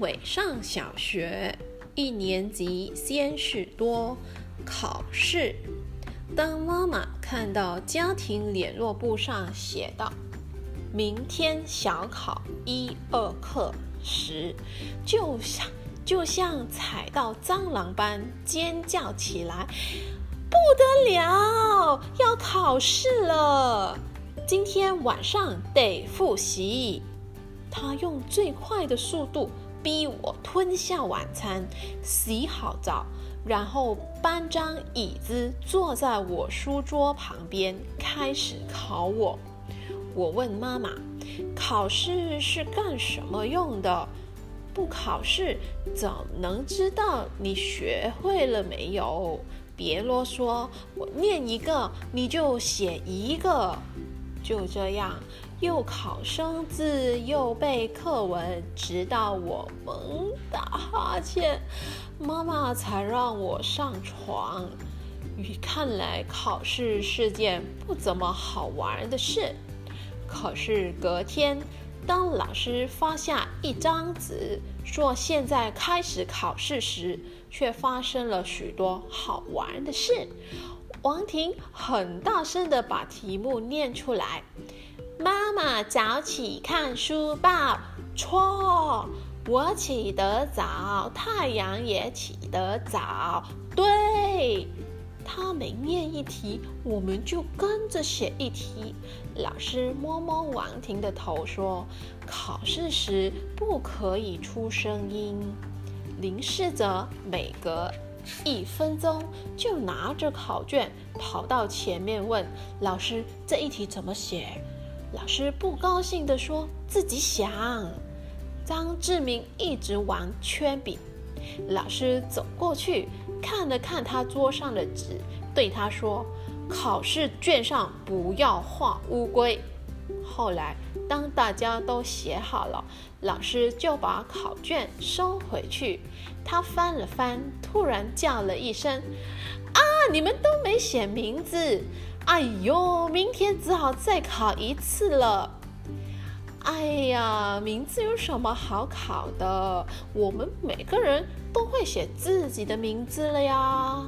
伟上小学一年级，先是多考试。当妈妈看到家庭联络簿上写道“明天小考一二课时”，就像就像踩到蟑螂般尖叫起来：“不得了，要考试了！今天晚上得复习。”他用最快的速度逼我吞下晚餐，洗好澡，然后搬张椅子坐在我书桌旁边，开始考我。我问妈妈：“考试是干什么用的？不考试怎能知道你学会了没有？别啰嗦，我念一个你就写一个。”就这样。又考生字，又背课文，直到我猛打哈欠，妈妈才让我上床。看来考试是件不怎么好玩的事。可是隔天，当老师发下一张纸，说现在开始考试时，却发生了许多好玩的事。王婷很大声的把题目念出来。妈妈早起看书报，错。我起得早，太阳也起得早，对。他每念一题，我们就跟着写一题。老师摸摸王婷的头说：“考试时不可以出声音。”林世泽每隔一分钟就拿着考卷跑到前面问老师：“这一题怎么写？”老师不高兴地说：“自己想。”张志明一直玩圈笔。老师走过去看了看他桌上的纸，对他说：“考试卷上不要画乌龟。”后来，当大家都写好了，老师就把考卷收回去。他翻了翻，突然叫了一声：“啊！你们都没写名字！”哎呦，明天只好再考一次了。哎呀，名字有什么好考的？我们每个人都会写自己的名字了呀。